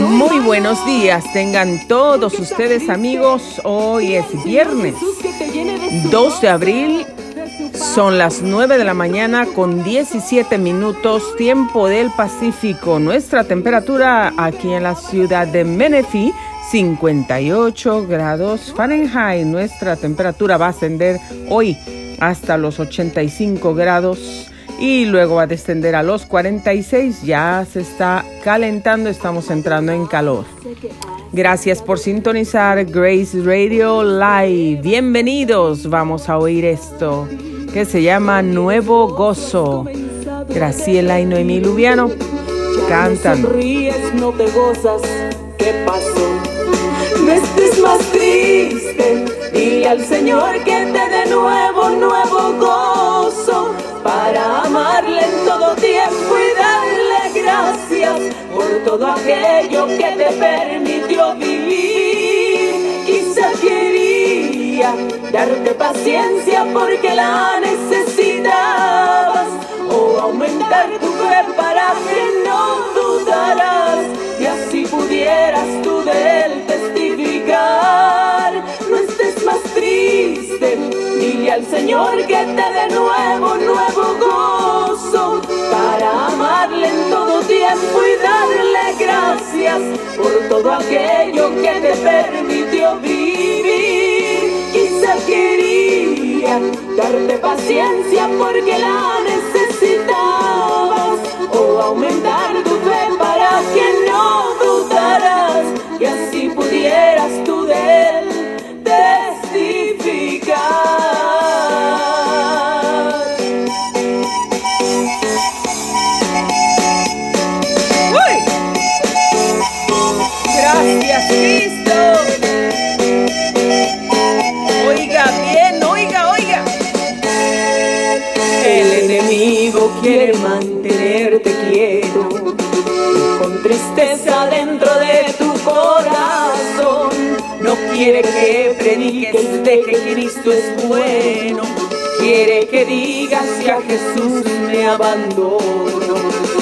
Muy buenos días, tengan todos ustedes amigos. Hoy es viernes 2 de abril. Son las 9 de la mañana con 17 minutos tiempo del Pacífico. Nuestra temperatura aquí en la ciudad de Menifee 58 grados Fahrenheit. Nuestra temperatura va a ascender hoy hasta los 85 grados y luego va a descender a los 46. Ya se está calentando, estamos entrando en calor. Gracias por sintonizar Grace Radio Live. Bienvenidos. Vamos a oír esto que se llama Nuevo Gozo. Graciela y Noemí Lubiano cantan. no te gozas, ¿qué pasó? No estés más triste, dile al Señor que te dé nuevo, nuevo gozo para amarle en todo tiempo y darle gracias por todo aquello que te permitió vivir. Quizá quería darte paciencia porque la necesitabas o aumentar tu fe para que no dudaras y así pudieras tú de él testificar. No estés más triste, dile al Señor que te dé nuevo, nuevo gozo para amarle en todo tiempo y darle gracias por todo aquello que te permitió vivir. Quizá quería darte paciencia porque la necesitabas o aumentar tu fe para que no dudaras y así pudieras tú Cristo es bueno. Quiere que digas que a Jesús me abandono.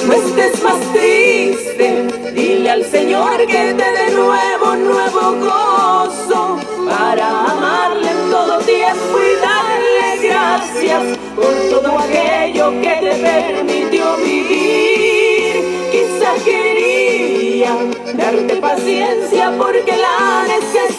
No estés más triste, dile al Señor que te dé nuevo, nuevo gozo para amarle en todo tiempo y darle gracias por todo aquello que te permitió vivir. Quizá quería darte paciencia porque la necesitabas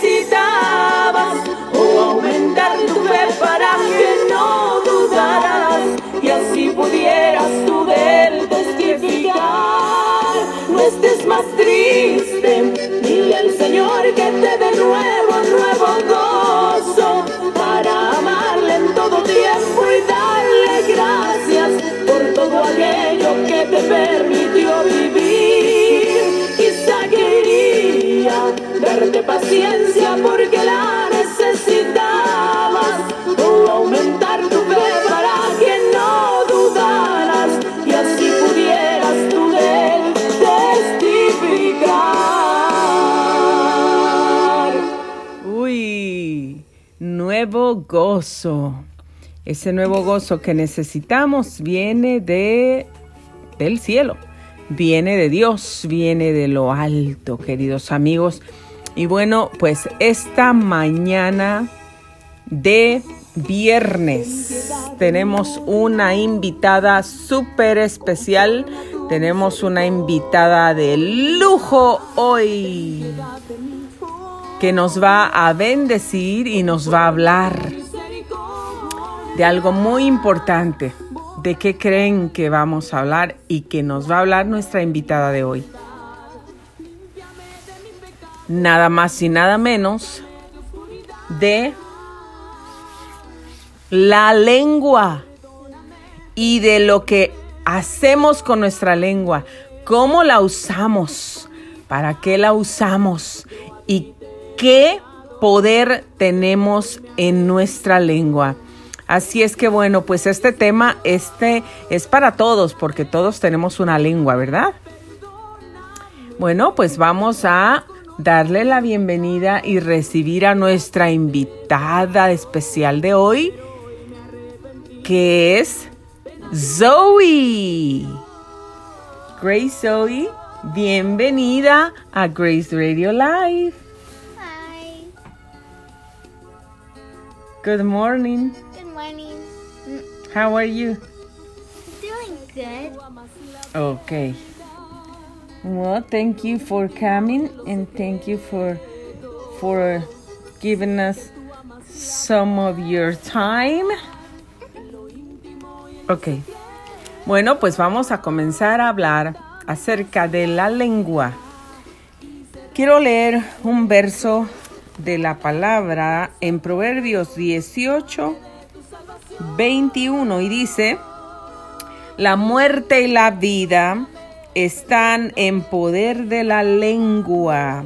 triste, dile al Señor que te dé nuevo, nuevo gozo para amarle en todo tiempo y darle gracias por todo aquello que te permitió vivir. Quizá quería darte paciencia porque la gozo. Ese nuevo gozo que necesitamos viene de del cielo, viene de Dios, viene de lo alto, queridos amigos. Y bueno, pues esta mañana de viernes tenemos una invitada súper especial. Tenemos una invitada de lujo hoy que nos va a bendecir y nos va a hablar de algo muy importante. ¿De qué creen que vamos a hablar y que nos va a hablar nuestra invitada de hoy? Nada más y nada menos de la lengua y de lo que hacemos con nuestra lengua, cómo la usamos, para qué la usamos y qué poder tenemos en nuestra lengua. Así es que bueno, pues este tema este es para todos porque todos tenemos una lengua, ¿verdad? Bueno, pues vamos a darle la bienvenida y recibir a nuestra invitada especial de hoy, que es Zoe. Grace Zoe, bienvenida a Grace Radio Live. Hi. Good morning. Morning. How are you? Doing good. Okay. Well, thank you for coming and thank you for for giving us some of your time. Ok. Bueno, pues vamos a comenzar a hablar acerca de la lengua. Quiero leer un verso de la palabra en Proverbios 18, 21 y dice, la muerte y la vida están en poder de la lengua,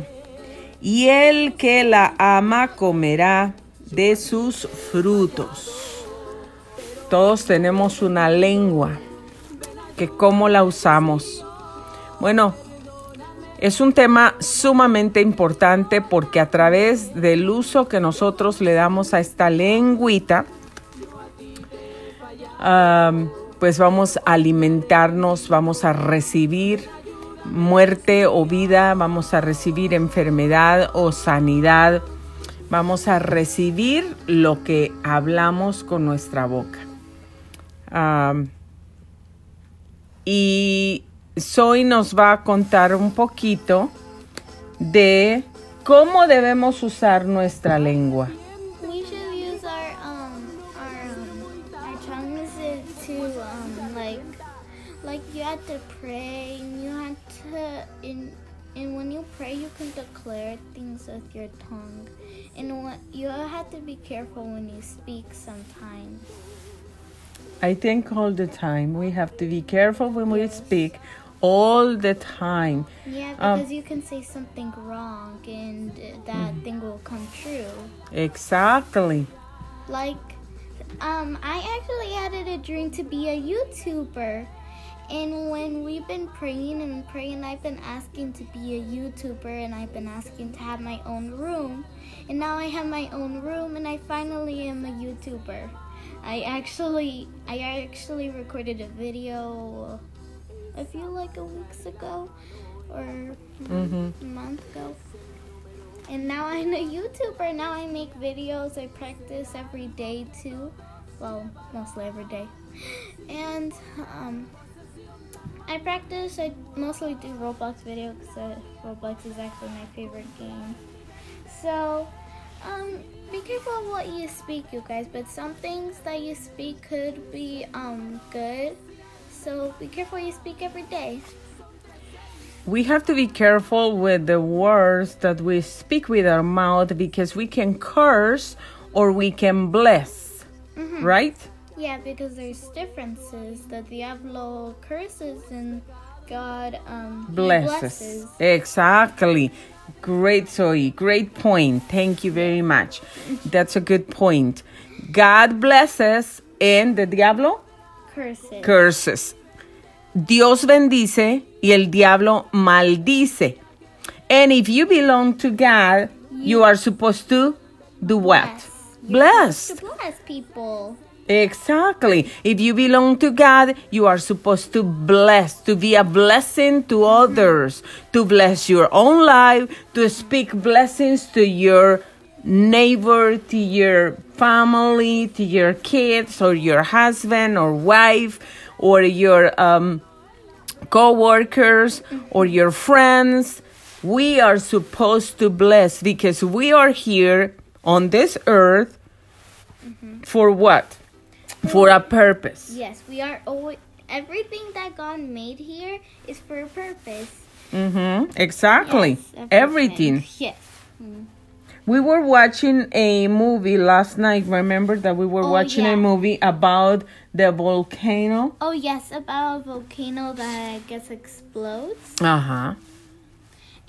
y el que la ama comerá de sus frutos. Todos tenemos una lengua, que cómo la usamos. Bueno, es un tema sumamente importante porque a través del uso que nosotros le damos a esta lengüita, pues vamos a alimentarnos, vamos a recibir muerte o vida, vamos a recibir enfermedad o sanidad, vamos a recibir lo que hablamos con nuestra boca. Y Zoe nos va a contar un poquito de cómo debemos usar nuestra lengua. Had to pray and you had to in and when you pray you can declare things with your tongue and what you have to be careful when you speak sometimes. I think all the time we have to be careful when we speak all the time. Yeah, Um, because you can say something wrong and that thing will come true. Exactly. Like, um, I actually had a dream to be a YouTuber. And when we've been praying and praying, I've been asking to be a YouTuber and I've been asking to have my own room. And now I have my own room and I finally am a YouTuber. I actually I actually recorded a video a few like a weeks ago or hmm a month ago. And now I'm a YouTuber. Now I make videos. I practice every day too. Well, mostly every day. And um, I practice. I mostly do Roblox videos because uh, Roblox is actually my favorite game. So, um, be careful of what you speak, you guys. But some things that you speak could be um good. So be careful you speak every day. We have to be careful with the words that we speak with our mouth because we can curse or we can bless. Right? Yeah, because there's differences. The Diablo curses and God um Blesses. blesses. Exactly. Great, Zoe. Great point. Thank you very much. That's a good point. God blesses and the diablo Curses. curses. Dios bendice y el diablo maldice. And if you belong to God, you are supposed to do what? Bless. Bless. to bless people. Exactly. If you belong to God, you are supposed to bless, to be a blessing to others, to bless your own life, to speak blessings to your neighbor, to your family, to your kids, or your husband or wife, or your um, co workers, or your friends. We are supposed to bless because we are here on this earth for what? For a purpose. Yes, we are always everything that God made here is for a purpose. Mm-hmm. Exactly. Yes, Everything. Yes. We were watching a movie last night. Remember that we were Oh, watching yeah. a movie about the volcano? Oh yes, about a volcano that I guess explodes. Uh huh.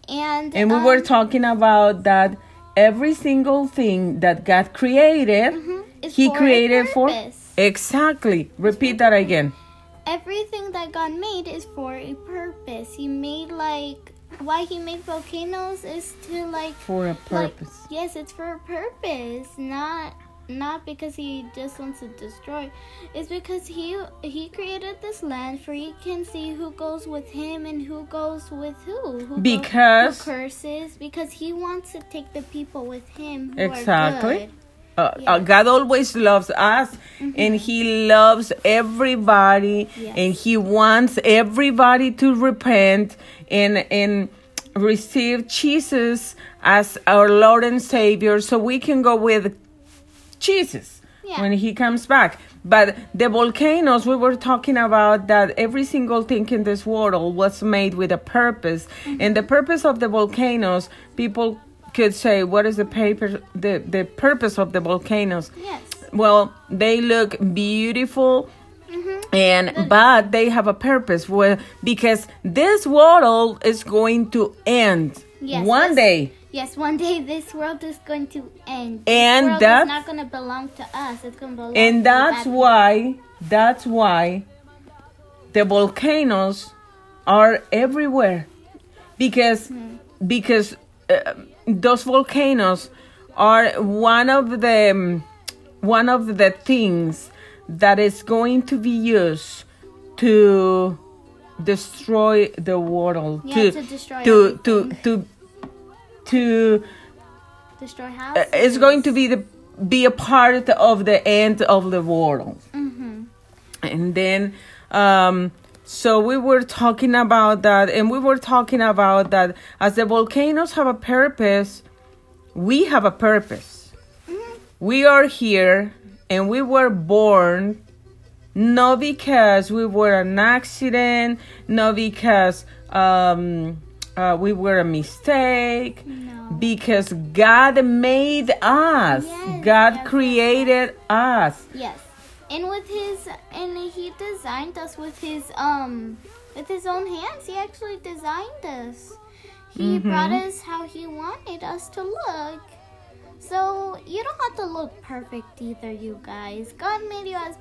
And And we um, were talking about that every single thing that God created, mhm, He for created for. Exactly. Repeat that again. everything that God made is for a purpose. He made like why he made volcanoes is to like For a like purpose. yes, it's for a purpose, not not because he just wants to destroy. It's because he he created this land for he can see who goes with him and who goes with who. who Because- goes, who curses because he wants to take the people with him. Who Exactly. Good. Uh, Yeah. uh, God always loves us and He loves everybody Yes. and He wants everybody to repent and and receive Jesus as our Lord and Savior so we can go with Jesus Yeah. when He comes back. But the volcanoes, we were talking about that every single thing in this world was made with a purpose. And the purpose of the volcanoes, people could say, what is the paper, the, the purpose of the volcanoes? Yes. Well, they look beautiful hmm and but they have a purpose well, because this world is going to end Yes, one day. Yes, one day this world is going to end. And this that's- not going to belong to us. It's going to belong. and that's that why that's why the volcanoes are everywhere because because uh, those volcanoes are one of the um, one of the things that is going to be used to destroy the world Yeah, to to destroy to to to to destroy uh, houses. it's going to be the be a part of the end of the world hmm and then um so we were talking about that and we were talking about that as the volcanoes have a purpose we have a purpose we are here and we were born not because we were an accident not because um uh, we were a mistake No. because God made us. Yes, God created us. Yes, and with his and he designed us with his um with his own hands. He actually designed us. He Mm-hmm. brought us how he wanted us to look. So you don't have to look perfect either, you guys. God made you as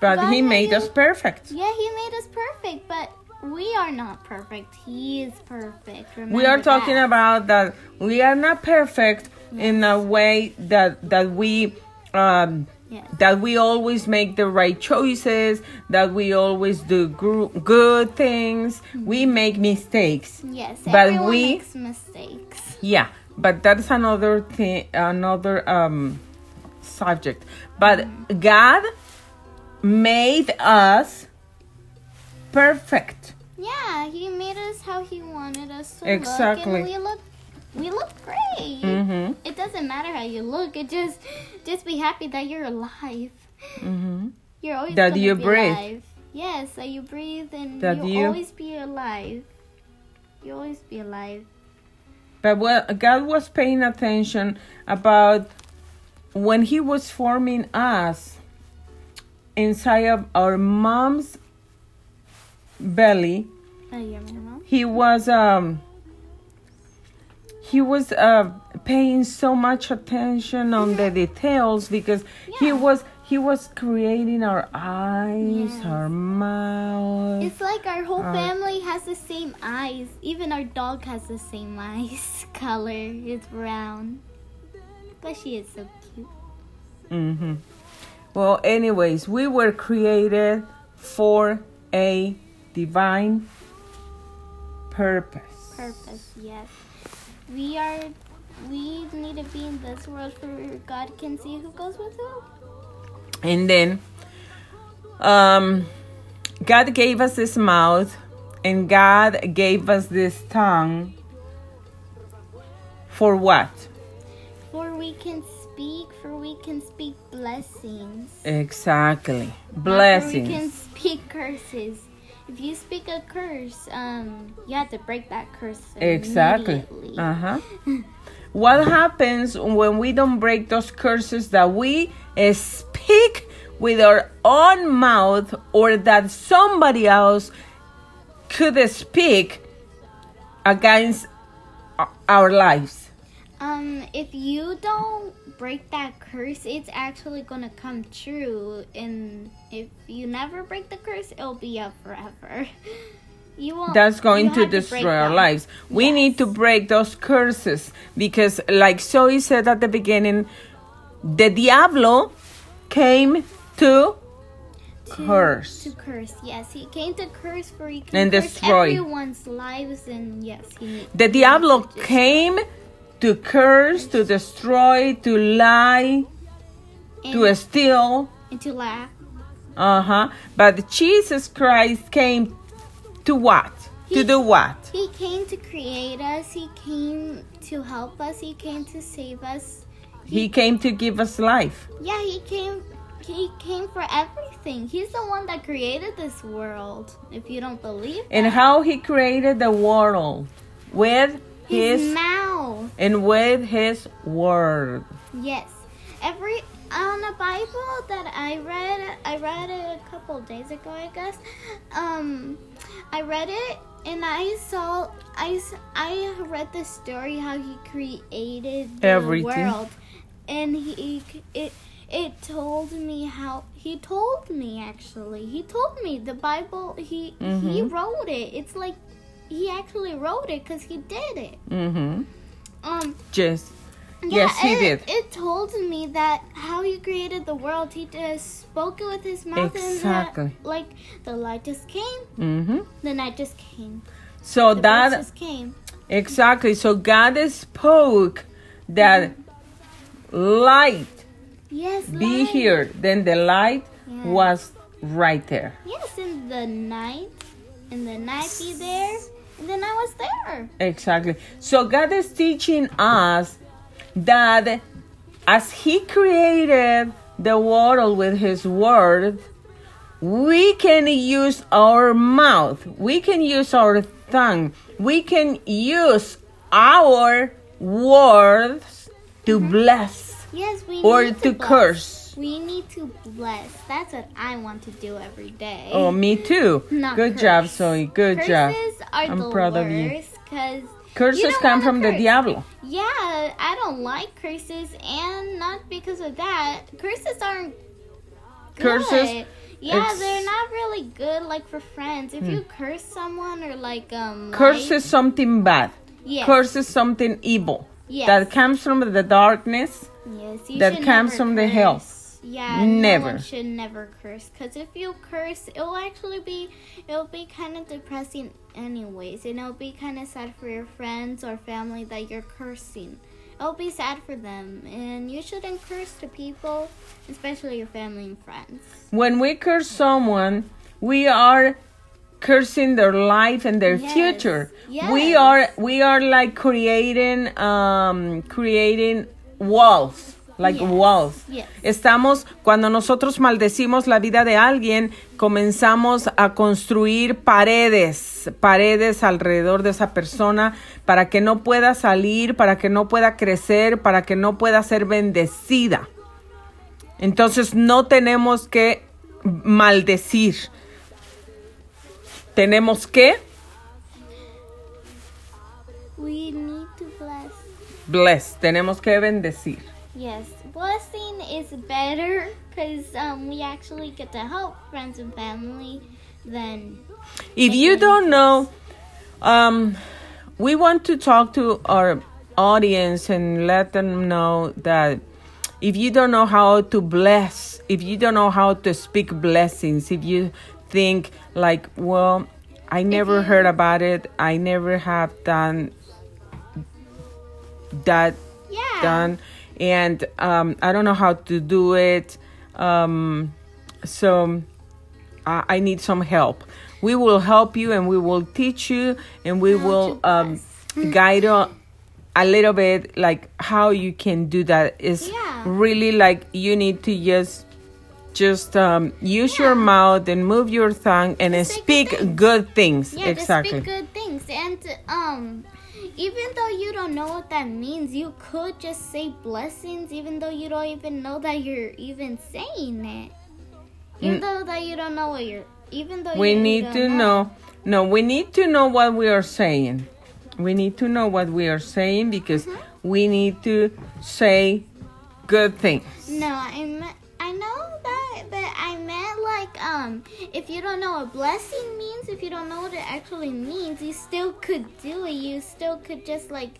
But God He made made us perfect. yeah, he made us perfect, but we are not perfect. He is perfect. We are talking that. about that we are not perfect in a way that that we um Yes. that we always make the right choices, that we always do gr- good things. We make mistakes. Yes, but we- makes mistakes. Yeah, but that's another thing, another um subject. But God made us perfect. Yeah, he made us how he wanted us to Exactly. look, and we look, we look great. Mhm. It doesn't matter how you look. It just, just be happy that you're alive. Mhm. You're always That you breathe. alive. Yes, that you breathe and That you'll you- always be alive. You always be alive. But what God was paying attention about when He was forming us inside of our mom's belly, Oh, my mom. He was um he was uh paying so much attention on the details because he was he was creating our eyes, Yes. our mouth. It's like our whole Uh, family has the same eyes. Even our dog has the same eyes color. It's brown. But she is so cute. hmm Well, anyways, we were created for a divine purpose. purpose, yes. We are we need to be in this world for God can see who goes with who. And then um God gave us this mouth and God gave us this tongue for what? For we can speak, for we can speak blessings. Exactly. Blessings. We can speak curses. If you speak a curse, um, you have to break that curse. Exactly. Uh-huh. what happens when we don't break those curses that we uh, speak with our own mouth or that somebody else could speak against our lives? Um, if you don't break that curse, it's actually gonna come true. And if you never break the curse, it'll be up forever. You won't. That's going to destroy our them. lives. We need to break those curses because, like Zoe said at the beginning, the diablo came to To, curse. To curse, yes. He came to curse for he can And curse destroy. everyone's lives and yes, he The diablo came to curse, to destroy, to lie, to steal. and to laugh. Uh huh. But Jesus Christ came to what? To do what? He came to create us. He came to help us. He came to save us. He came to give us life. Yeah, he came. He came for everything. He's the one that created this world. If you don't believe And how he created the world with his, his mouth. and with his word. Yes, every on the Bible that I read, I read it a couple days ago, I guess. Um, I read it and I saw, I I read the story how he created the Everything. world, and he it it told me how he told me actually he told me the Bible he he Mhm. wrote it. It's like he actually wrote it because he did it. Mm-hmm. Um. Yes. Yeah, Yes, he it, did. It told me that how he created the world, he just spoke it with his mouth, Exactly. and that, like the light just came, Mm-hmm. the night just came, So the that just came. exactly. So God spoke that light Yes, be light. here. Then the light Yeah. was right there. Yes, in the night, in the night be there, then I was there. Exactly. So God is teaching us that as He created the world with His word, we can use our mouth, we can use our tongue, we can use our words to mm-hmm. bless Yes, or need to bless. curse. We need to bless. That's what I want to do every day. Oh, me too. Not Good curse. job, Zoe. Good job. Curses are I'm the proud of you. because Curses come from the diablo. Yeah, I don't like curses, and not because of that. Curses aren't good. Curses, Yeah, it's- Hmm. they're not really good. Like for friends, if you curse someone or like um, Curse is something bad. yes, Curse is something evil. yes, that comes from the darkness. yes, you that comes from the hell. Yeah, no Never. one should never curse because if you curse, it'll actually be it'll be kind of depressing anyways, and it'll be kind of sad for your friends or family that you're cursing. It'll be sad for them, and you shouldn't curse to people, especially your family and friends. When we curse someone, we are cursing their life and their Yes. future. Yes. We are we are like creating um creating walls, like Yes. walls. Yes. Estamos cuando nosotros maldecimos la vida de alguien, comenzamos a construir paredes, paredes alrededor de esa persona para que no pueda salir, para que no pueda crecer, para que no pueda ser bendecida. Entonces no tenemos que maldecir. Tenemos que We need to bless. bless, tenemos que bendecir. Yes, blessing is better because um, we actually get to help friends and family than If you don't know, um, we want to talk to our audience and let them know that if you don't know how to bless, if you don't know how to speak blessings, if you think like, well, I never heard about it, I never have done that yeah. done and um, i don't know how to do it. Um, so I, I need some help. We will help you and we will teach you and we will um, guide you a little bit like how you can do that. Is Yeah. really like you need to just just um, use your mouth and move your tongue and say speak good things. good things. Yeah, exactly speak good things. And um, even though you don't know what that means, you could just say blessings, even though you don't even know that you're even saying it. Even Mm. though that you don't know what you're, even though we need to know no we need to know what we are saying we need to know what we are saying because Mm-hmm. we need to say good things No, I meant, I know that, but I meant like um, if you don't know what blessing means, if you don't know what it actually means, you still could do it. You still could just like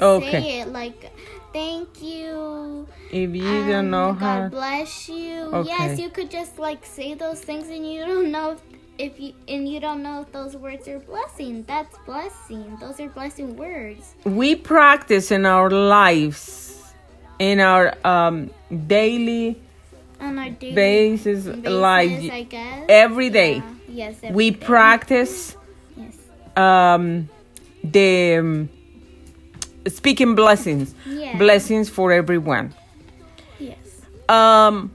Okay. say it like thank you. If you um, don't know God how, bless you. Okay. Yes, you could just like say those things and you don't know if, if you and you don't know if those words are blessing. That's blessing. Those are blessing words. we practice in our lives, in our um, daily On our daily basis, basis, like every day, Yeah. Yes. every we day. practice Yes. um, the um, speaking blessings, Yeah. blessings for everyone. Yes. um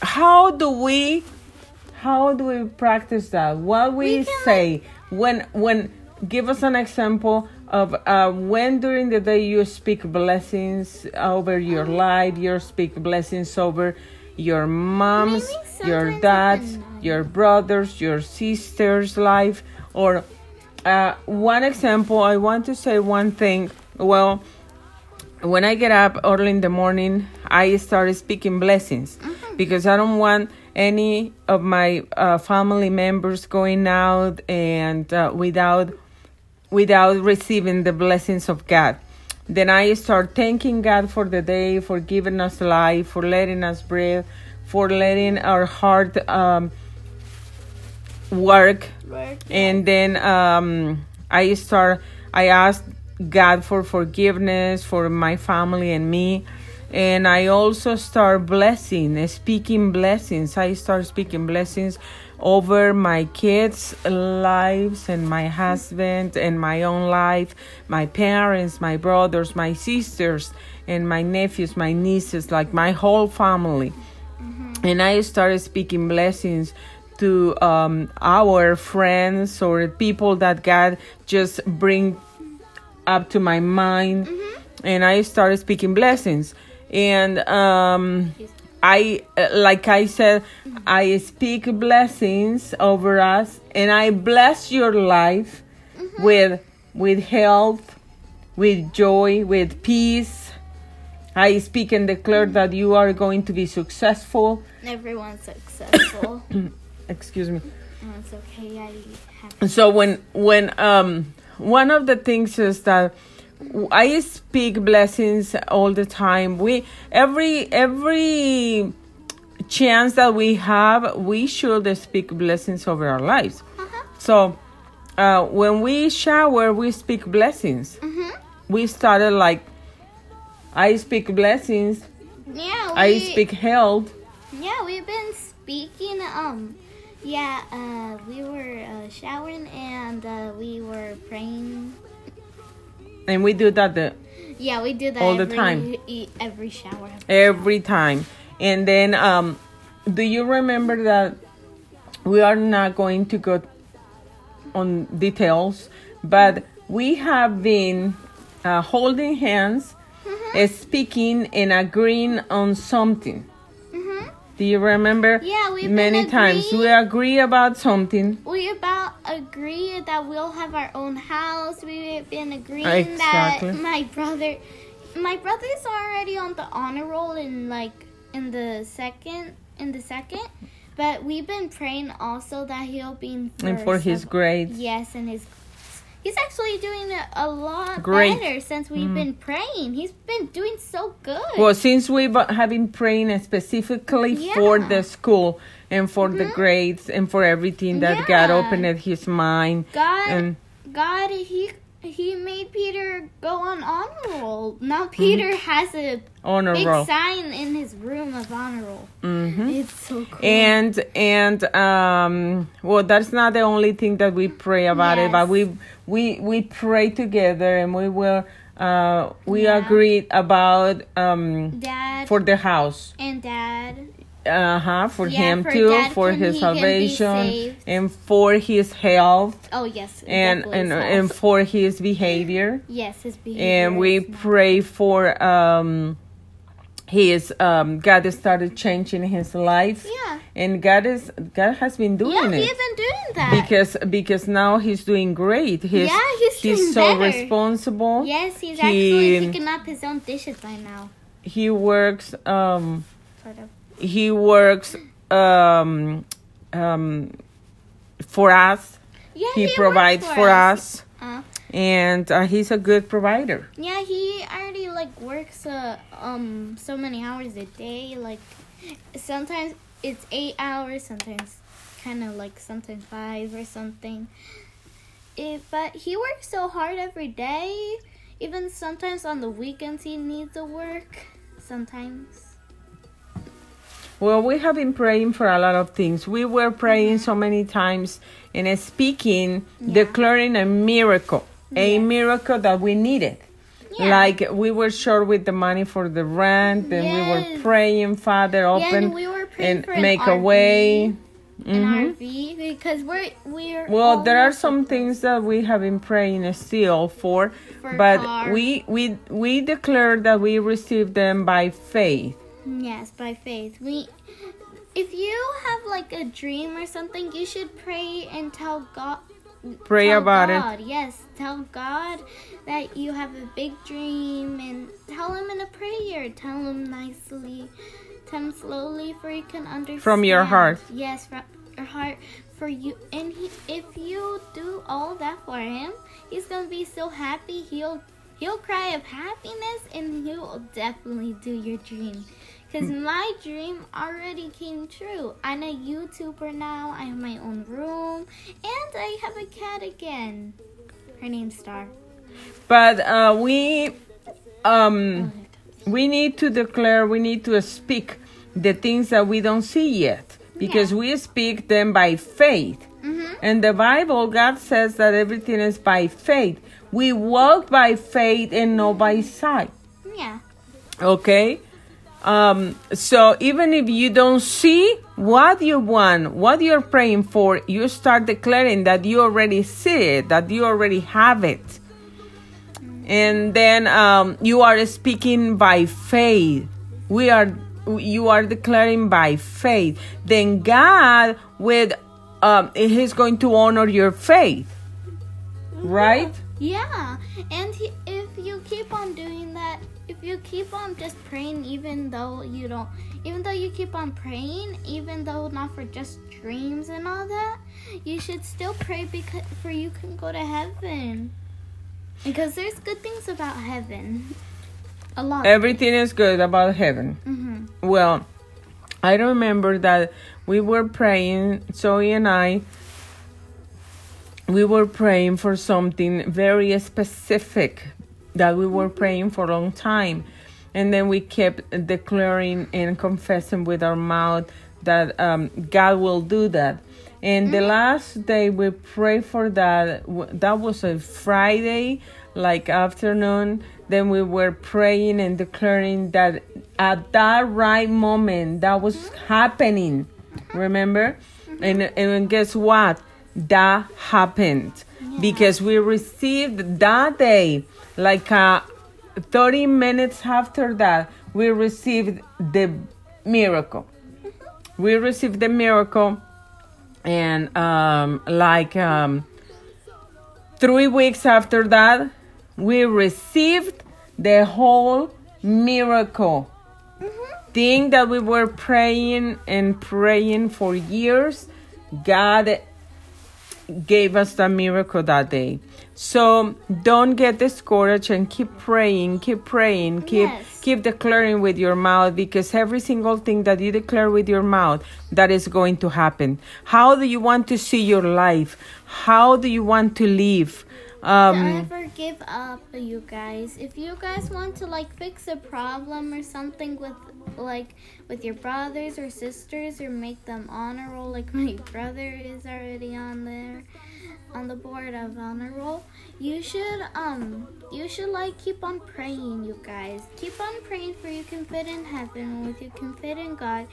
how do we how do we practice that what we, We say when when give us an example of uh, when during the day you speak blessings over your life you speak blessings over your mom's your dad's your brothers your sister's life or uh, one example i want to say one thing. Well when I get up early in the morning, I start speaking blessings because I don't want any of my uh, family members going out and uh, without without receiving the blessings of God. Then I start thanking God for the day, for giving us life, for letting us breathe, for letting our heart um, work Work. and then um, I start. I ask God for forgiveness for my family and me, and I also start blessing, speaking blessings. I start speaking blessings over my kids' lives and my husband and my own life, my parents, my brothers, my sisters, and my nephews, my nieces, like my whole family. And I started speaking blessings to um, our friends or people that God just bring up to my mind, and I started speaking blessings. And um, I, like I said, I speak blessings over us, and I bless your life with with health, with joy, with peace. I speak and declare that you are going to be successful. Everyone's successful. Excuse me. Oh, it's okay. I have. So when when um one of the things is that I speak blessings all the time. We every every chance that we have, we should speak blessings over our lives. Uh-huh. So uh, when we shower, we speak blessings. Mhm. We started like I speak blessings. Yeah. We, I speak health. Yeah, we've been speaking. Um, yeah. Uh, we were uh, showering and uh, we were praying. And we do that the, Yeah, we do that All the every, time. e- Every shower. every time. And then, um, do you remember that we are not going to go on details, but we have been uh, holding hands, uh, speaking, and agreeing on something. Do you remember? Yeah, we've been many times we agree about something. We about agree that we'll have our own house. We've been agreeing Exactly. that my brother, my brother is already on the honor roll in like in the second in the second, but we've been praying also that he'll be in And for his grades. Yes, and his. He's actually doing a, lot Great. Mm. better since we've been praying. He's been doing so good. Well, since we have been praying specifically for the school and for the grades and for everything that God Yeah. opened his mind God, and God, he he made Peter go on honor roll. Now Peter has a honor big roll. sign in his room of honor roll. hmm It's so cool. And and um well that's not the only thing that we pray about it, but Yes. we we we pray together and we will uh we Yeah. agreed about um Dad for the house. and Dad. Uh-huh, for Yeah, him for too, for his he can be salvation and for his health Oh yes, and and, and for his behavior. yes, his behavior. and we pray for um his um God has started changing his life Yeah. and God is God has been doing Yeah, it he's been doing that. because because now he's doing great he's Yeah, he's doing so better. responsible yes, he's he- actually picking up his own dishes by now. he works um Sort of. he works um um for us Yeah, he works provides for us Uh, and uh, he's a good provider. Yeah, he already like works uh, um so many hours a day. Like sometimes it's eight hours, sometimes kind of like sometimes five or something. It, but he works so hard every day. Even sometimes on the weekends he needs to work. Sometimes. Well, we have been praying for a lot of things. We were praying so many times and speaking, Yeah. declaring a miracle, a Yes. miracle that we needed. Yeah. Like we were short with the money for the rent, and we were praying, Father, Yeah, open and we were praying and make a way. An Mhm. RV because we're we're. Well, there are some things that we have been praying still for, For but car. we we we declare that we receive them by faith. Yes, by faith. We if you have like a dream or something, you should pray and tell God Pray tell about it. Yes, tell God that you have a big dream and tell him in a prayer. Tell him nicely. Tell him slowly for he can understand. From your heart. Yes, from your heart for you and he if you do all that for him, he's gonna be so happy he'll he'll cry of happiness and he'll definitely do your dream. Because my dream already came true. I'm a YouTuber now. I have my own room. And I have a cat again. Her name's Star. But uh, we um we need to declare, we need to speak the things that we don't see yet, because Yeah. we speak them by faith. Mm-hmm. In the Bible, God says that everything is by faith. We walk by faith and not by sight. Yeah. Okay? Um, so even if you don't see what you want, what you're praying for, you start declaring that you already see it, that you already have it. And then um, you are speaking by faith. We are you are declaring by faith. Then God with um, He's going to honor your faith. Right? Yeah. And he, if you keep on doing that, if you keep on just praying, even though you don't, even though you keep on praying, even though not for just dreams and all that, you should still pray because for you can go to heaven. Because there's good things about heaven. A lot. Everything is good about heaven. hmm Well, I remember that we were praying, Zoe and I, we were praying for something very specific that we were praying for a long time. And then we kept declaring and confessing with our mouth that um, God will do that. And the mm-hmm. last day we prayed for that, that was a Friday, like afternoon. Then we were praying and declaring that at that right moment that was happening. Mm-hmm. Remember? Mm-hmm. And, and guess what? That happened because we received that day, like uh, 30 minutes after that, we received the miracle. We received the miracle, and um, like um, three weeks after that, we received the whole miracle thing that we were praying and praying for years, God gave us the miracle that day. So don't get discouraged and keep praying, keep praying, keep Yes. keep declaring with your mouth because every single thing that you declare with your mouth that is going to happen. How do you want to see your life? How do you want to live? Um, Don't ever give up, you guys. If you guys want to like fix a problem or something with like with your brothers or sisters or make them honor roll, like my brother is already on there on the board of honor roll, you should um you should like keep on praying, you guys. Keep on praying for you can fit in heaven, with you can fit in God,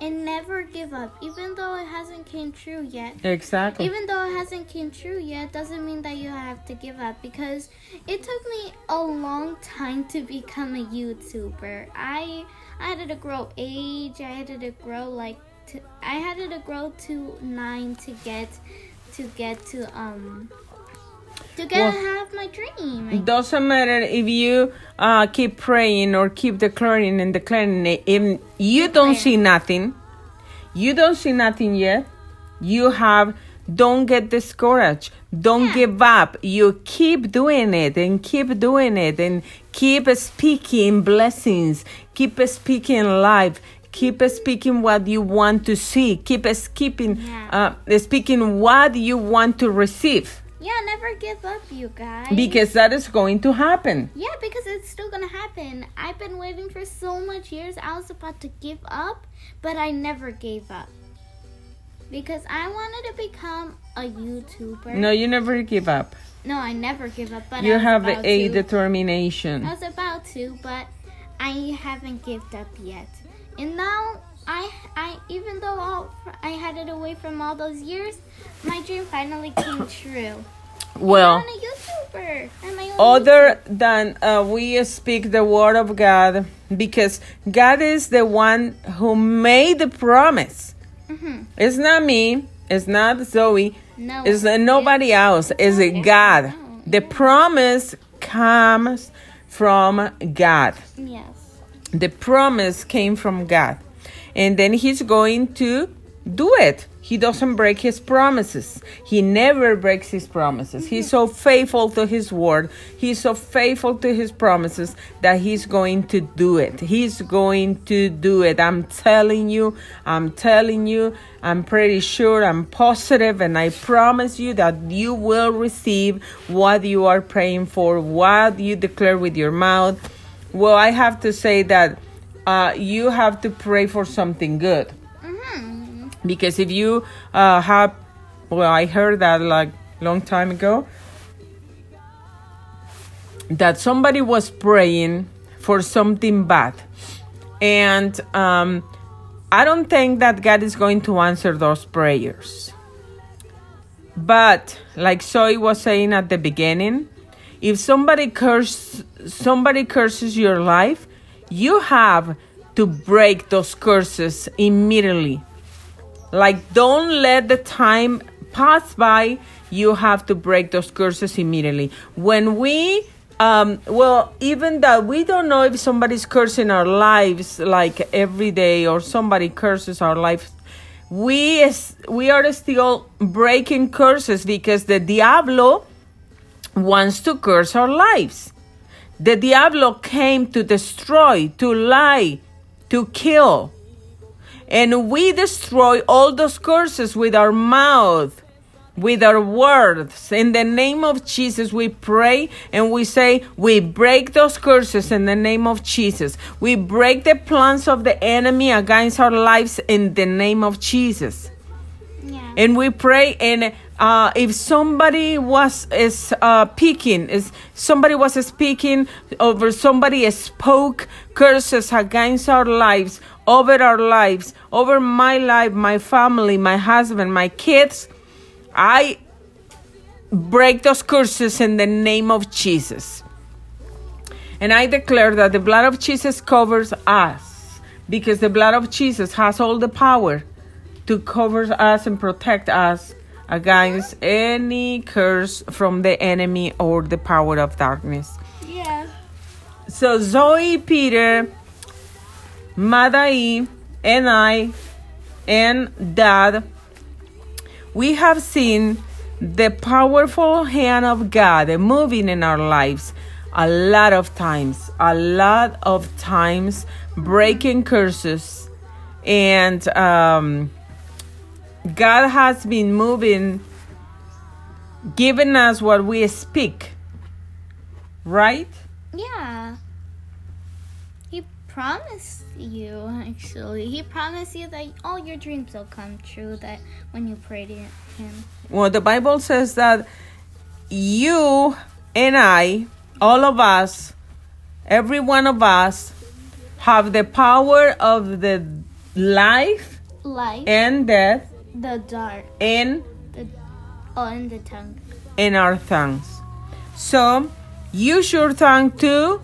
and never give up, even though it hasn't came true yet. Exactly. even though it hasn't came true yet doesn't mean that you have to give up because it took me a long time to become a youtuber. I i had to grow age. I had to grow like to, i had to grow to nine to get to get to um to get Well, have my dream It doesn't matter if you uh, keep praying or keep declaring and declaring it. If you don't see nothing, you don't see nothing yet. You have don't get discouraged. Don't Yeah. give up. You keep doing it and keep doing it and keep speaking blessings. Keep speaking life. Keep speaking what you want to see. Keep speaking, Yeah. uh, speaking what you want to receive Yeah, never give up, you guys. because that is going to happen. yeah, because it's still gonna happen. I've been waiting for so much years. I was about to give up, but I never gave up because I wanted to become a YouTuber. No, you never give up. No, I never give up. But You I have a to. determination. I was about to, but I haven't given up yet. And now I, I even though all, I had it away from all those years, my dream finally came true. Well, I'm a YouTuber. I'm my own other than uh, we speak the word of God because God is the one who made the promise. Mhm. It's not me. It's not Zoe. No. It's uh, nobody else. It's uh, God. No. The promise comes from God. Yes. The promise came from God. And then He's going to do it. He doesn't break His promises. He never breaks His promises. He's so faithful to His word. He's so faithful to His promises that He's going to do it. He's going to do it. I'm telling you, I'm telling you, I'm pretty sure, I'm positive, and I promise you that you will receive what you are praying for, what you declare with your mouth. Well, I have to say that uh, you have to pray for something good. Hmm because if you uh, have, well, I heard that like long time ago that somebody was praying for something bad, and um, I don't think that God is going to answer those prayers. But like Zoe was saying at the beginning, if somebody curse somebody curses your life, you have to break those curses immediately. Like don't let the time pass by. You have to break those curses immediately. When we um, well, even that we don't know if somebody's cursing our lives like every day or somebody curses our life we is, we are still breaking curses because the diablo wants to curse our lives. The diablo came to destroy, to lie, to kill. And we destroy all those curses with our mouth, with our words. In the name of Jesus, we pray and we say, we break those curses in the name of Jesus. We break the plans of the enemy against our lives in the name of Jesus Yeah. and we pray and uh, if somebody was is uh, speaking is somebody was speaking over somebody spoke curses against our lives over our lives over my life my family my husband my kids i break those curses in the name of jesus. And i declare that the blood of jesus covers us because the blood of jesus has all the power to cover us and protect us against any curse from the enemy or the power of darkness. Yeah. So Zoe, Peter, Madai, and I, and Dad, we have seen the powerful hand of God moving in our lives a lot of times, a lot of times, breaking curses and um, God has been moving, giving us what we speak, right? Yeah. He promised you, actually. He promised you that all your dreams will come true that when you pray to him. Well, the Bible says that you and I, all of us, every one of us, have the power of the life Life, and death the dark, in the oh, in the tongue. in our tongues. So use your tongue to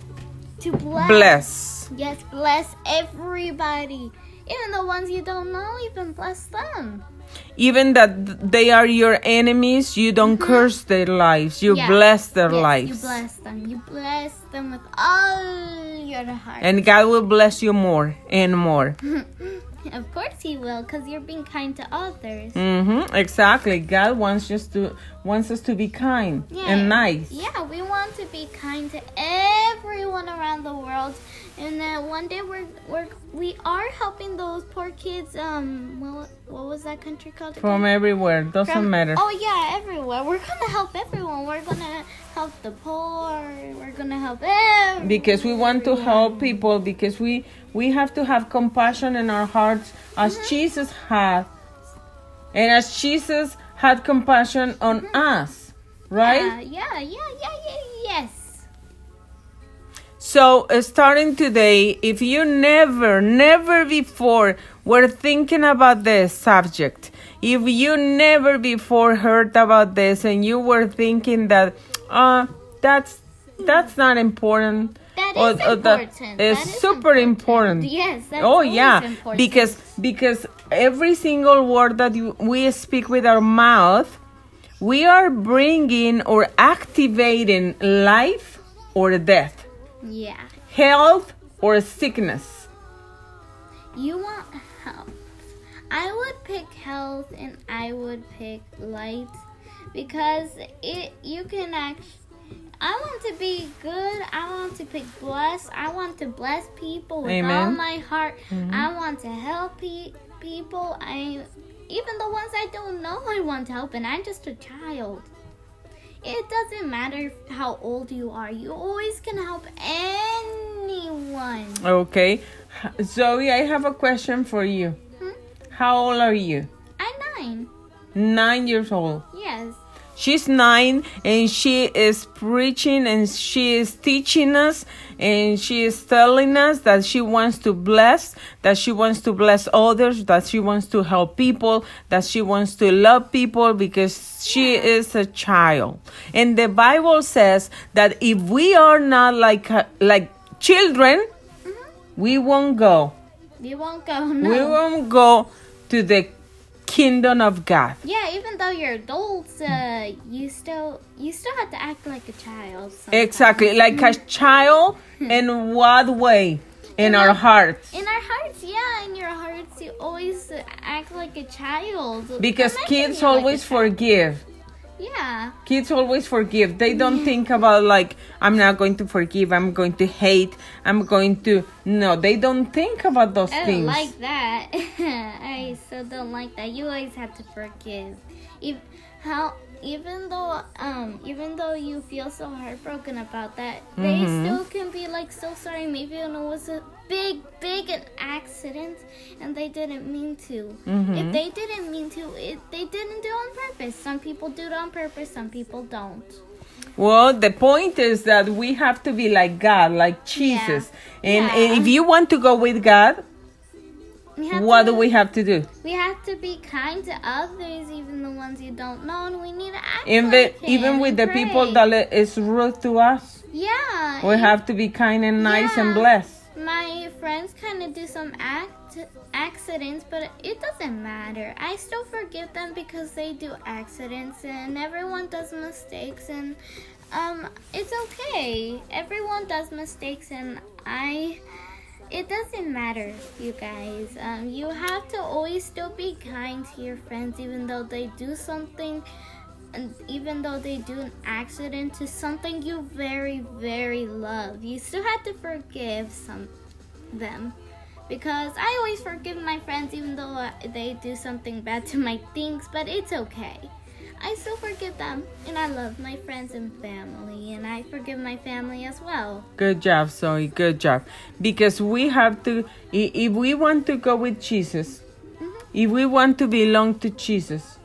To bless. bless. Yes, bless everybody. Even the ones you don't know, even bless them. Even that they are your enemies, you don't mm-hmm. curse their lives. You Yeah. bless their Yes, lives. You bless them. You bless them with all your heart. And God will bless you more and more. Of course he will, because you're being kind to others. Mm-hmm. Exactly. God wants just to wants us to be kind and nice. Yeah, we want to be kind to everyone around the world. And then one day we're we're we are helping those poor kids. Um, what what was that country called? again? From everywhere. Doesn't From- matter. Oh yeah, everywhere. We're gonna help everyone. We're gonna help the poor. We're gonna help everyone. because we want to help people because we we have to have compassion in our hearts as Mm-hmm. Jesus had and as Jesus had compassion on us right Mm-hmm. Yeah, yeah, yeah, yeah, yeah. Yes. So uh, starting today if you never never before were thinking about this subject if you never before heard about this and you were thinking that uh that's that's not important That or- or important. is That is super important. Yes. That's oh yeah important. because because every single word that you, we speak with our mouth we are bringing or activating life or death yeah, health or sickness you want health. I would pick health and I would pick light because it you can actually. I want to be good. I want to pick bless. I want to bless people with all my heart. Mm-hmm. I want to help pe- people. I even the ones I don't know I want to help and I'm just a child. It doesn't matter how old you are. You always can help anyone. okay zoe i have a question for you Hmm? how old are you I'm nine. nine years old Yes. She's nine and she is preaching and she is teaching us and she is telling us that she wants to bless, that she wants to bless others, that she wants to help people, that she wants to love people because she is a child. And the Bible says that if we are not like uh, like children, mm-hmm. we won't go. You won't go. No. We won't go to the kingdom of God. Yeah, even though you're adults, uh, you still you still have to act like a child. sometimes. Exactly, like a child. In what way? In our hearts. In our hearts, yeah, in your hearts, you always act like a child. Because Imagine kids you're like always forgive. Yeah, Kids always forgive. They don't think about like I'm not going to forgive. I'm going to hate. I'm going to no. They don't think about those I don't things. like that. I still don't like that. You always have to forgive. If how even though um even though you feel so heartbroken about that, they Mhm. still can be like so sorry. Maybe it was a big big an accident and they didn't mean to. Mhm. If they didn't mean to, it they didn't do it on purpose. Some people do it on purpose. Some people don't. Well, the point is that we have to be like God, like Jesus. Yeah. And Yeah. if you want to go with God, what to, do we have to do? We have to be kind to others, even the ones you don't know, and we need to act Even like even with the people pray. that li- is rude to us, Yeah. we have to be kind and nice and blessed. My friends kind of do some act accidents, but it doesn't matter. I still forgive them because they do accidents, and everyone does mistakes, and um, it's okay. Everyone does mistakes, and I. It doesn't matter, you guys. Um, you have to always still be kind to your friends, even though they do something, and even though they do an accident to something you very, very love. You still have to forgive some them, because I always forgive my friends, even though uh, they do something bad to my things. But it's okay. I still forgive them, and I love my friends and family, and I forgive my family as well. Good job, Zoe. Good job. Because we have to, if we want to go with Jesus, Mhm. if we want to belong to Jesus.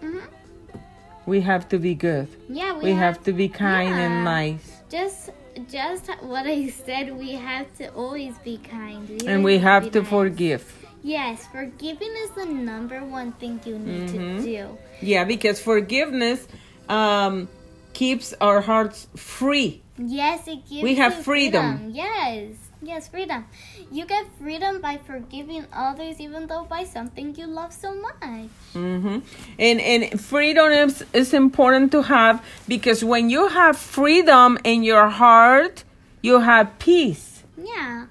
We have to be good. Yeah, we, We have to be kind yeah. and nice. Just, just what I said. We have to always be kind, And we have to nice. forgive. Yes, forgiving is the number one thing you need Mhm. to do. Yeah, because forgiveness um, keeps our hearts free. Yes, it gives We have you freedom. Yes, yes, freedom. You get freedom by forgiving others, even though by something you love so much. hmm And and freedom is, is important to have because when you have freedom in your heart, you have peace. Yeah.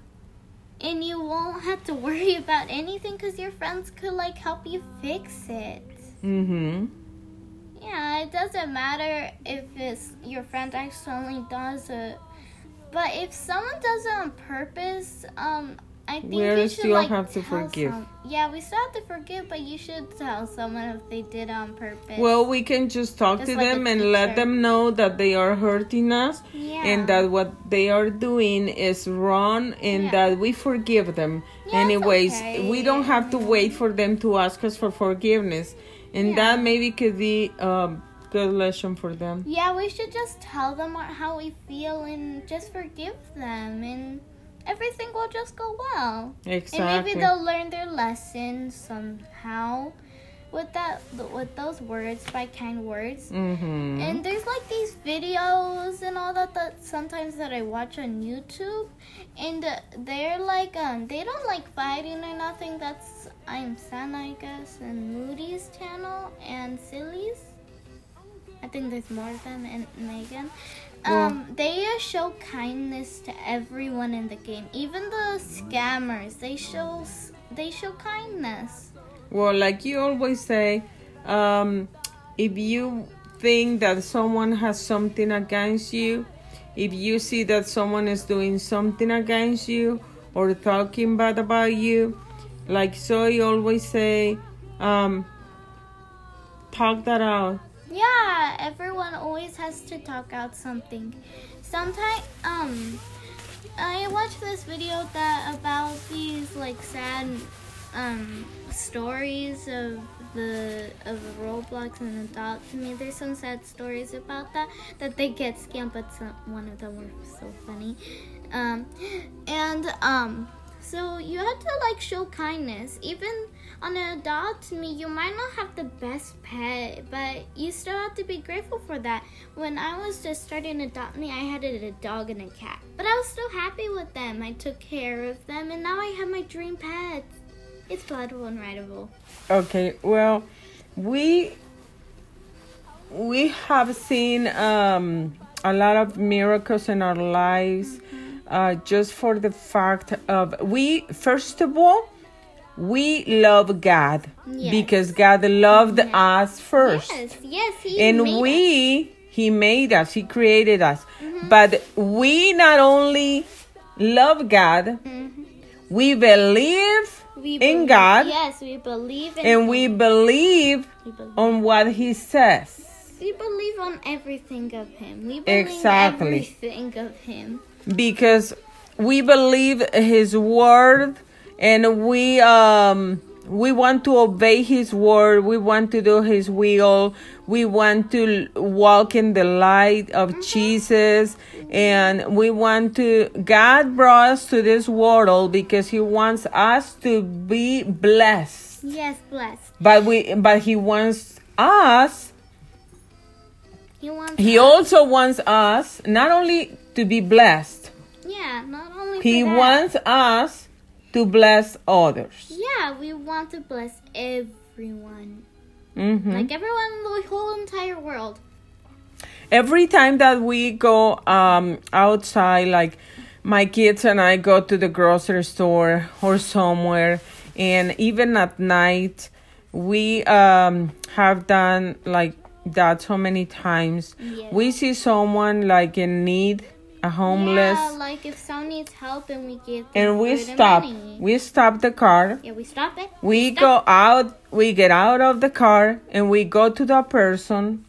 and you won't have to worry about anything because your friends could like help you fix it. Mm-hmm. Yeah, it doesn't matter if it's your friend accidentally does it, but if someone does it on purpose, um, I think We you should still like have to forgive. some- yeah, we still have to forgive, but you should tell someone if they did it on purpose. Well, we can just talk Just to like them and let them know that they are hurting us yeah. and that what they are doing is wrong and Yeah. that we forgive them. Yeah, Anyways, okay. we don't have to wait for them to ask us for forgiveness. And that maybe could be a good lesson for them. Yeah, we should just tell them how we feel and just forgive them, and everything will just go well. Exactly. And maybe they'll learn their lesson somehow with that with those words by kind words. Mm-hmm. And there's like these videos and all that that sometimes that I watch on YouTube, and they're like um they don't like fighting or nothing. That's I'm Sana I guess and Moody's channel and Silly's. I think there's more of them and Megan. Um, they uh, show kindness to everyone in the game, even the scammers. They show they show kindness. Well, like you always say, um, if you think that someone has something against you, if you see that someone is doing something against you or talking bad about you, like so you always say, um, talk that out. Yeah, everyone always has to talk out something. Sometimes, um, I watched this video that about these like sad, um, stories of the of Roblox and the Adopt I Me. There's some sad stories about that that they get scammed, but some, one of them were so funny. Um, and um, so you have to like show kindness, even on an adopt me, you might not have the best pet, but you still have to be grateful for that. When I was just starting to adopt me, I had a dog and a cat, but I was still happy with them. I took care of them, and now I have my dream pets. It's bloodable and rideable. Okay, well, we we have seen um, a lot of miracles in our lives uh, just for the fact of we first of all we love God Yes. because God loved us first Yes, yes, he and we he made us he created us Mm-hmm. but we not only love God us. Mhm. we believe We in God Yes, we believe in and him. we believe we believe. on what he says. We believe on everything of him. We believe Exactly. everything of him. Because we believe his word and we um we want to obey his word, we want to do his will, we want to walk in the light of Jesus and we want to God brought us to this world because he wants us to be blessed. Yes, blessed. But we but he wants us He wants. He us- also wants us not only to be blessed, Yeah, not only. he wants us to bless others. Yeah, we want to bless everyone. Mhm. Like everyone in the whole entire world. Every time that we go um, outside, like my kids and I go to the grocery store or somewhere, and even at night, we um, have done like that so many times. Yes. We see someone like in need, a homeless. Yeah, like if someone needs help and we give them and we and stop money. we stop the car yeah, we stop it. we stop. go out we get out of the car and we go to the person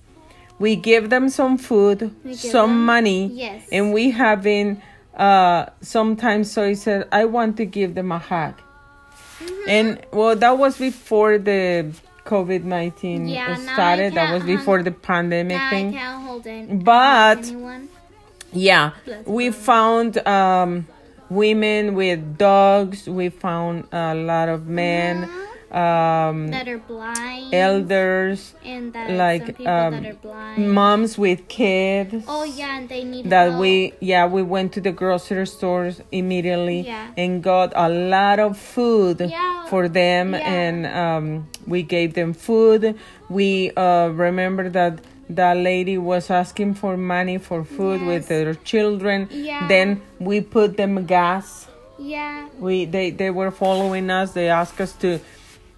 we give them some food some them- money Yes. and we have been uh sometimes so he said i want to give them a hug Mhm. and well that was before the covid-19 Yeah, started that was before the pandemic I thing can't hold it. But- anyone. Yeah, we found um, women with dogs. We found a lot of men, um, that are blind. elders, and that like, um, that are blind. moms with kids. Oh yeah, and they need That help. we yeah we went to the grocery stores immediately Yeah. and got a lot of food Yeah, for them and um, we gave them food. We uh, remember that that lady was asking for money for food with Yes. their children. Yeah. Then we put them gas. Yeah. We they they were following us. They asked us to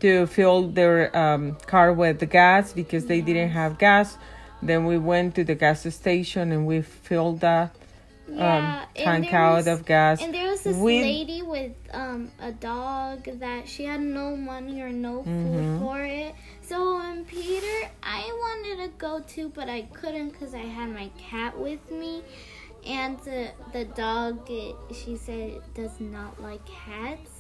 to fill their um, car with gas because they didn't have gas. Then we went to the gas station and we filled that Yeah. um, tank out was- of gas. And there was this We- lady with um, a dog that she had no money or no food Mhm. for it. So when Peter, I wanted to go too, but I couldn't because I had my cat with me. And the, the dog, she said, does not like cats.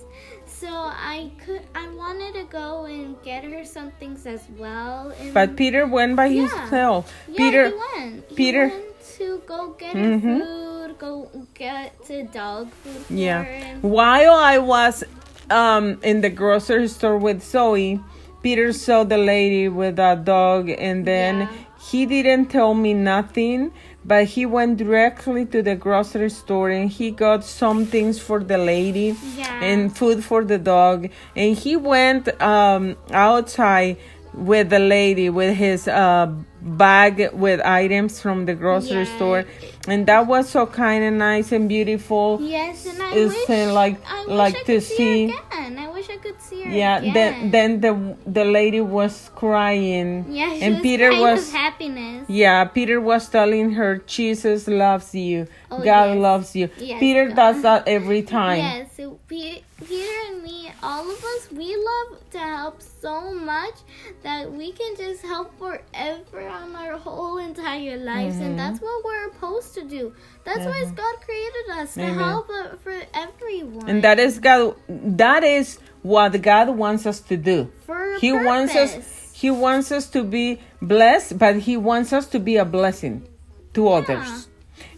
So I could, I wanted to go and get her some things as well. And But Peter went by Yeah. himself. yeah, Peter, he went. He Peter- went to go get Mhm. food, go get the dog food. Yeah. While I was um, in the grocery store with Zoe, Peter saw the lady with a dog, and then Yeah. he didn't tell me nothing. But he went directly to the grocery store and he got some things for the lady Yeah. and food for the dog. And he went um, outside with the lady with his uh, bag with items from the grocery Yeah. store. And that was so kind and nice and beautiful. Yes, and I It's, wish uh, like- I wish like I to could see- her again. I wish I could see her Yeah, again. then then the the lady was crying. yeah, she and was Peter crying was with happiness. yeah, Peter was telling her Jesus loves you. Oh, God yes. loves you. Yes, Peter God. does that every time. Yes, so Pe- Peter and me, all of us, we love to help so much that we can just help forever on our whole entire lives, Mm-hmm. and that's what we're supposed to do. That's why God created us to Amen. help uh, for everyone. And that is God that is what God wants us to do. He wants us he wants us to be blessed, but he wants us to be a blessing to others.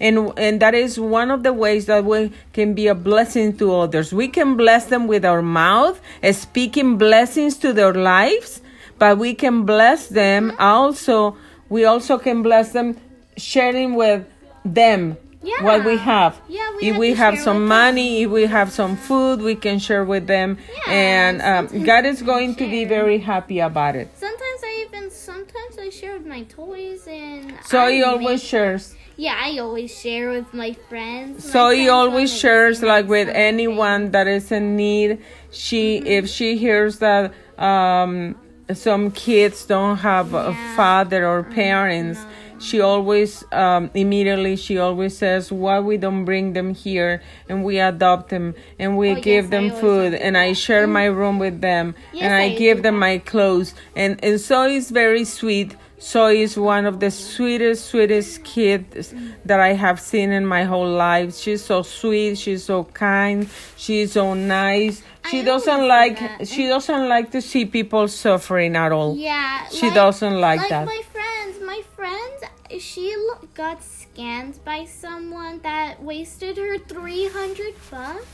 And and that is one of the ways that we can be a blessing to others. We can bless them with our mouth, speaking blessings to their lives, but we can bless them also we also can bless them sharing with them Yeah. what we have. Yeah, we if have we have some money, if we have some food, we can share with them. Yeah, and um, God is going to be very happy about it. Sometimes I even sometimes I share with my toys and So I he always make- shares. Yeah I always share with my friends. My So he always shares like with something. anyone that is in need. She if she hears that um some kids don't have a father or parents, she always um immediately she always says why we don't bring them here and we adopt them and we Oh, give yes, them food and I share my room with them Yes, and I, I give them that. my clothes and and Zoe is very sweet. Zoe is one of the sweetest, sweetest kids that I have seen in my whole life. She's so sweet. She's so kind. She's so nice. She I doesn't like. that. She doesn't like to see people suffering at all. Yeah, She doesn't like that. my friends, my friend, she got scammed by someone that wasted her three hundred bucks.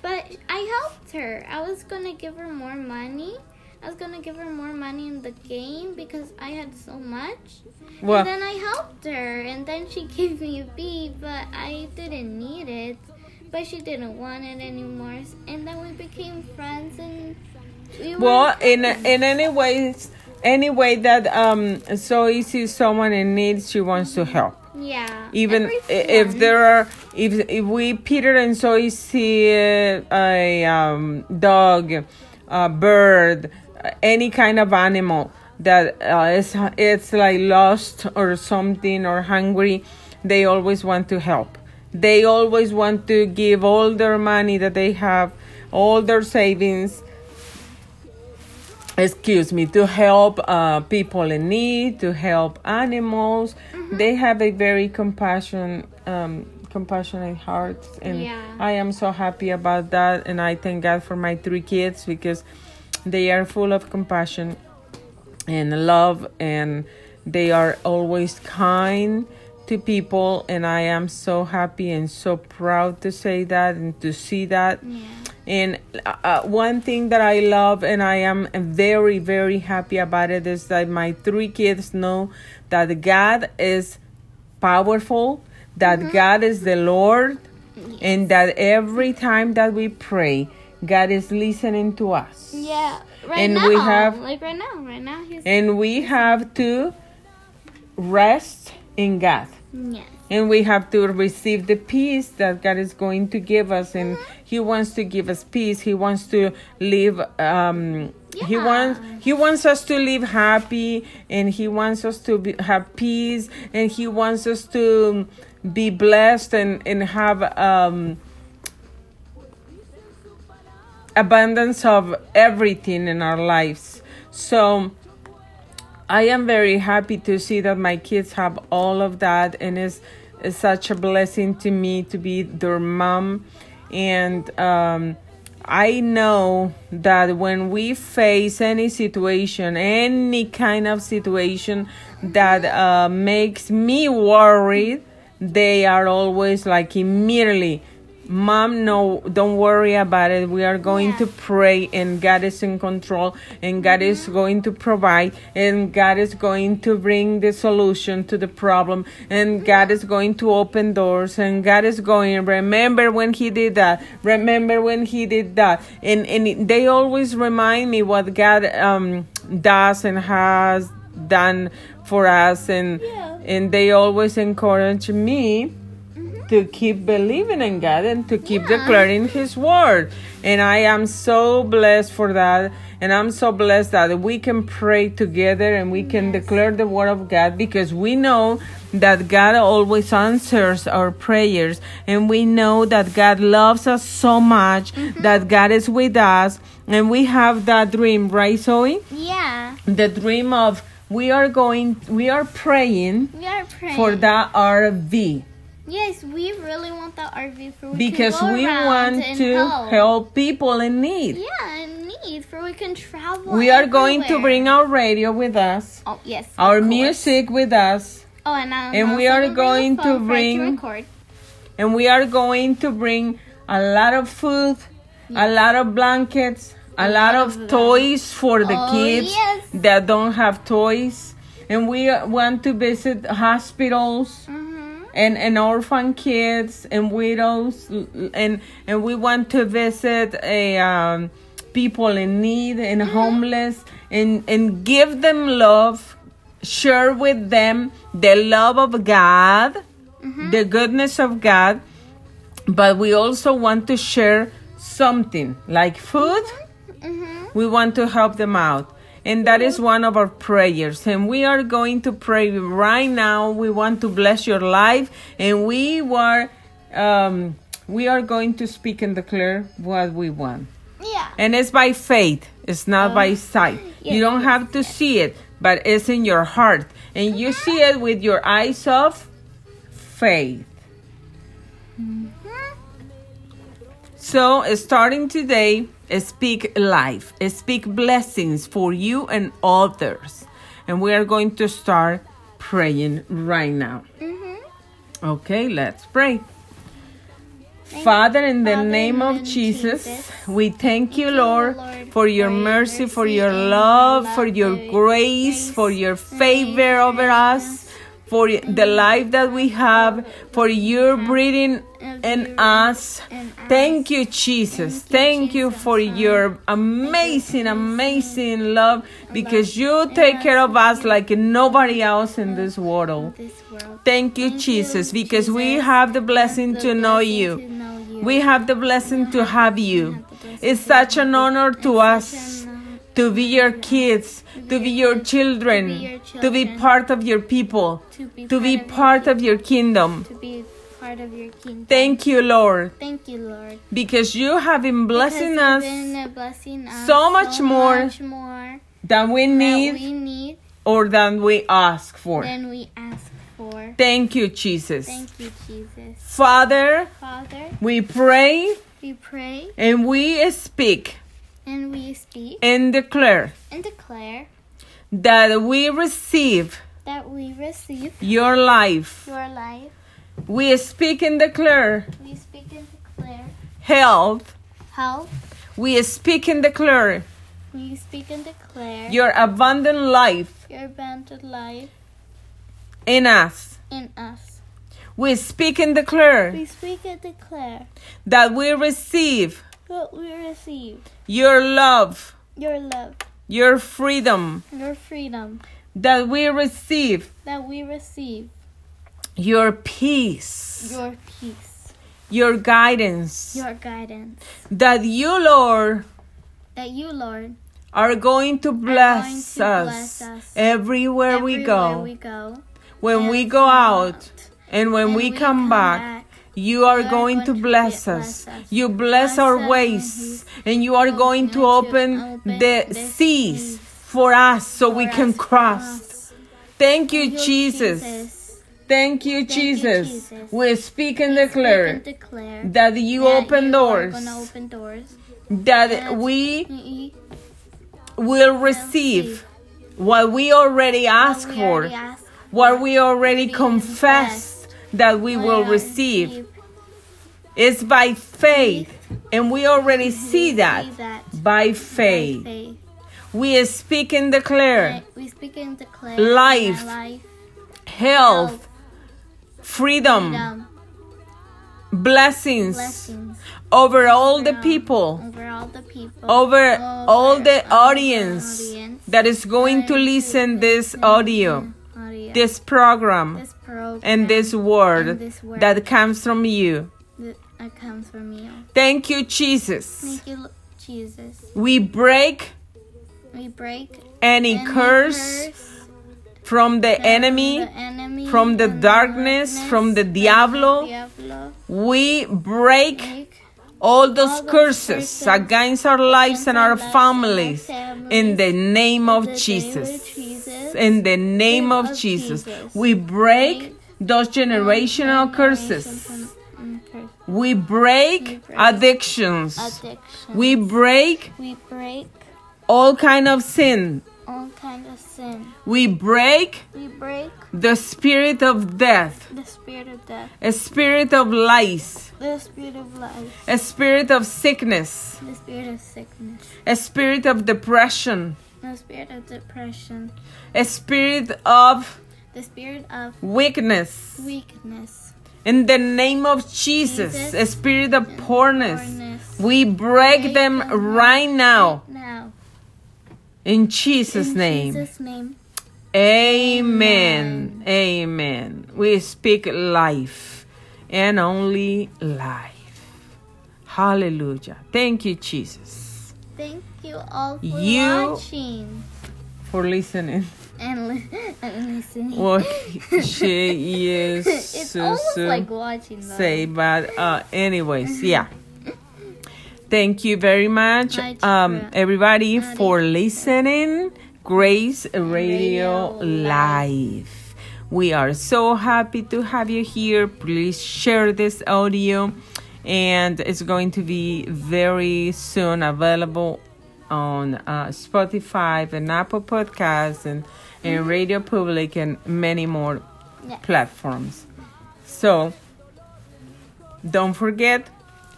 But I helped her. I was gonna give her more money. I was gonna give her more money in the game because I had so much. Well, and then I helped her, and then she gave me a B, but I didn't need it. But she didn't want it anymore, and then we became friends, and we were. well, in in any ways, any way that um so easy someone in need, she wants to help. yeah. even if there are if if we Peter and Zoe see uh, a um, dog, a bird, any kind of animal that uh, is it's like lost or something or hungry, they always want to help. They always want to give all their money that they have, all their savings excuse me to help uh, people in need to help animals they have a very compassion um, compassionate heart and Yeah. i am so happy about that and i thank god for my three kids because they are full of compassion and love and they are always kind to people and i am so happy and so proud to say that and to see that. Yeah. and uh, uh, one thing that I love and I am very, very happy about it is that my three kids know that God is powerful, that God is the Lord, and that every time that we pray, God is listening to us. Yeah, right And now. we have- like right now, right now he's And we have to rest in God. Yes. And we have to receive the peace that God is going to give us. And He wants to give us peace. He wants to live. Um, yeah. He wants He wants us to live happy, and He wants us to be, have peace, and He wants us to be blessed and and have um, abundance of everything in our lives. So. I am very happy to see that my kids have all of that, and it's, it's such a blessing to me to be their mom. And um, I know that when we face any situation, any kind of situation that uh, makes me worried, they are always like immediately mom no don't worry about it we are going Yeah. to pray and god is in control and god is going to provide and god is going to bring the solution to the problem and god is going to open doors and god is going remember when he did that remember when he did that and and they always remind me what god um does and has done for us and Yeah. and they always encourage me to keep believing in God and to keep Yeah. declaring His word. And I am so blessed for that. And I'm so blessed that we can pray together and we can declare the word of God because we know that God always answers our prayers. And we know that God loves us so much, mm-hmm. that God is with us. And we have that dream, right, Zoe? Yeah. The dream of we are going, we are praying We are praying. for that RV. Yes, we really want the RV for we because can go we want to help. help people in need. Yeah, in need for we can travel. We are going to bring our radio with us, Oh yes. our music with us, Oh, and, I'm and we are gonna bring to phone for it bring- record. and we are going to bring a lot of food, a lot of blankets, a lot of toys for the Oh, kids yes. that don't have toys. And we want to visit hospitals. Mhm. And and orphan kids and widows and and we want to visit a um, people in need and homeless and and give them love share with them the love of god the goodness of god but we also want to share something like food Mhm. we want to help them out. And that is one of our prayers. And we are going to pray right now. We want to bless your life. And we were, um, we are going to speak and declare what we want. Yeah. And it's by faith. It's not by sight. yes, you don't have to see it, but it's in your heart. And you see it with your eyes of faith. So, starting today, speak life, speak blessings for you and others. And we are going to start praying right now. Mhm. Okay, let's pray. Father, in the Father, name of Jesus, Jesus, we thank you, Lord, for your mercy, for your love, for love, your for your grace, for your favor over us, for the life that we have, for your breathing in us. Thank you, Jesus. Thank you for your amazing, amazing love because you take care of us like nobody else in this world. Thank you, Jesus, because we have the blessing The to know blessing you. to know you. We have the blessing to have you. It's such an honor to us to be your kids, to be your children, to be part of your people, to be, part, of your kingdom. of, to be part of your kingdom. Thank you, Lord, Thank you, Lord. because you have been blessing us been blessing us so much more much more than we need we need or than we ask for. than we ask for. Thank you, Jesus. Thank you, Jesus. Father, Father, we pray we pray and we speak and we speak and declare and declare that we receive that we receive your life. your life. We speak and declare We speak and declare health. health. We speak and declare We speak and declare your abundant life your abundant life in us. in us. We speak and declare We speak and declare that we receive that we receive. Your love, your love, your freedom, your freedom, that we receive. That we receive. Your peace, your peace, your guidance, your guidance. that you, Lord, That you, Lord, are going to bless, to us, bless us everywhere, we go. we go, when we go come out and when and we, come, back, you are you are going going to to bless bless us. us. You bless Bless our ways, mm-hmm. and you are going to open open the the seas seas for us so we for can us to cross. Thank you, Jesus. Jesus. Thank you, Thank you, Jesus. Jesus. We speak and We declare speak and declare that you that open you doors, open doors. that that we we will receive what we already asked we for, already asked what we already we confessed that we oh, will receive. It's by faith, and we already see that. by faith. We speak and declare We speak and declare Life, health, freedom, blessings over all the people, over all the people, over all the all audience audience. that is going to listen this audio, this program, this program, and this word and this word that comes from you. that comes from you. Thank you, Jesus. Thank you, Jesus. We break We break any any curse from the enemy. the enemy, from the and darkness, from the diablo. diablo. We break Break all those all curses against our lives against and our our lives and our families families. in the name of the name of Jesus. Jesus. In the name of of Jesus. Jesus. We break those generational curses. mm. We break We break addictions. Addiction. We break we break all kind of sin. all kind of sin. We break We break the spirit of death, the spirit of death, a spirit of lies, the spirit of life, a spirit of sickness, the spirit of sickness, a spirit of depression, the spirit of depression, a spirit of the spirit of weakness. weakness, In the name of Jesus, Jesus. a spirit of poorness, poorness. we break Break them them right now Now, in Jesus' in name. Jesus' name, Amen. Amen. We speak life and only life. Hallelujah. Thank you, Jesus, thank you all for You- watching for listening. and, li- and listening. What she is it's almost to like watching. Though. say, but uh, anyways, yeah. Thank you very much, um, everybody, for listening. Grace Radio Radio Live. We are so happy to have you here. Please share this audio, and it's going to be very soon available on uh, Spotify and Apple Podcasts and, and Radio Public and many more Yeah. platforms. So don't forget,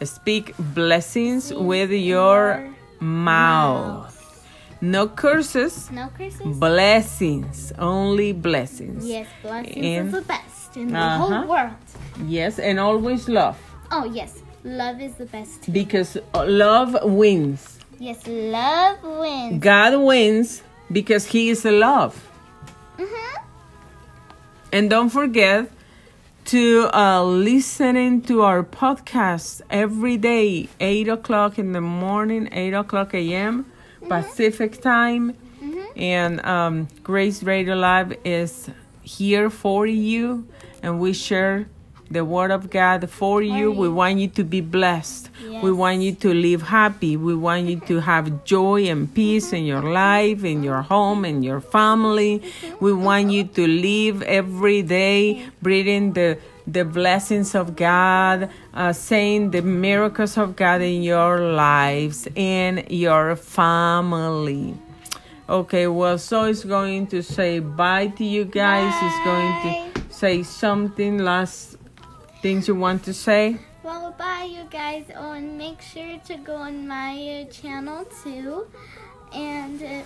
speak blessings with your mouth. No curses, No curses. blessings, only blessings. Yes, blessings And- is the best in the Uh-huh. whole world. Yes, and always love Oh yes, love is the best. because uh, love wins. Yes, love wins. God wins because He is love. Mhm. And don't forget to uh, listening to our podcast every day, 8 o'clock in the morning, 8 o'clock a.m. Pacific time. And um, Grace Radio Live is here for you, and we share the Word of God for you. We want you to be blessed. We want you to live happy. We want you to have joy and peace in your life, in your home, in your family. We want you to live every day breathing the the blessings of God, uh, saying the miracles of God in your lives and your family. Okay, well, so it's going to say bye to you guys. It's going to say something last things you want to say. Well, bye, you guys. Oh, and make sure to go on my uh, channel too. And uh,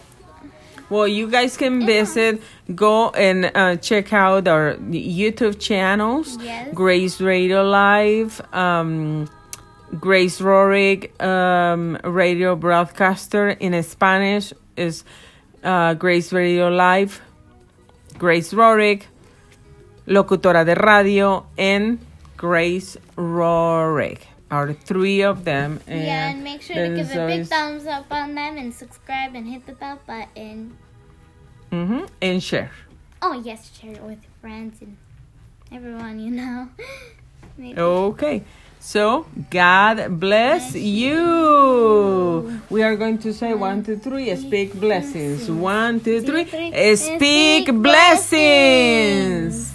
Well, you guys can visit, go and uh, check out our YouTube channels. Yes. Grace Radio Live, um, Grace Rorick, um, radio broadcaster in Spanish is uh, Grace Radio Live, Grace Rorick, locutora de radio, and Grace Rorick. Are three of them. And yeah, and make sure to give a big thumbs up on them and subscribe and hit the bell button. Mm-hmm. and share. Oh yes, share it with friends and everyone you know. Okay. So, God bless you. We are going to say one, two, three. Speak blessings. One, two, three. Speak blessings.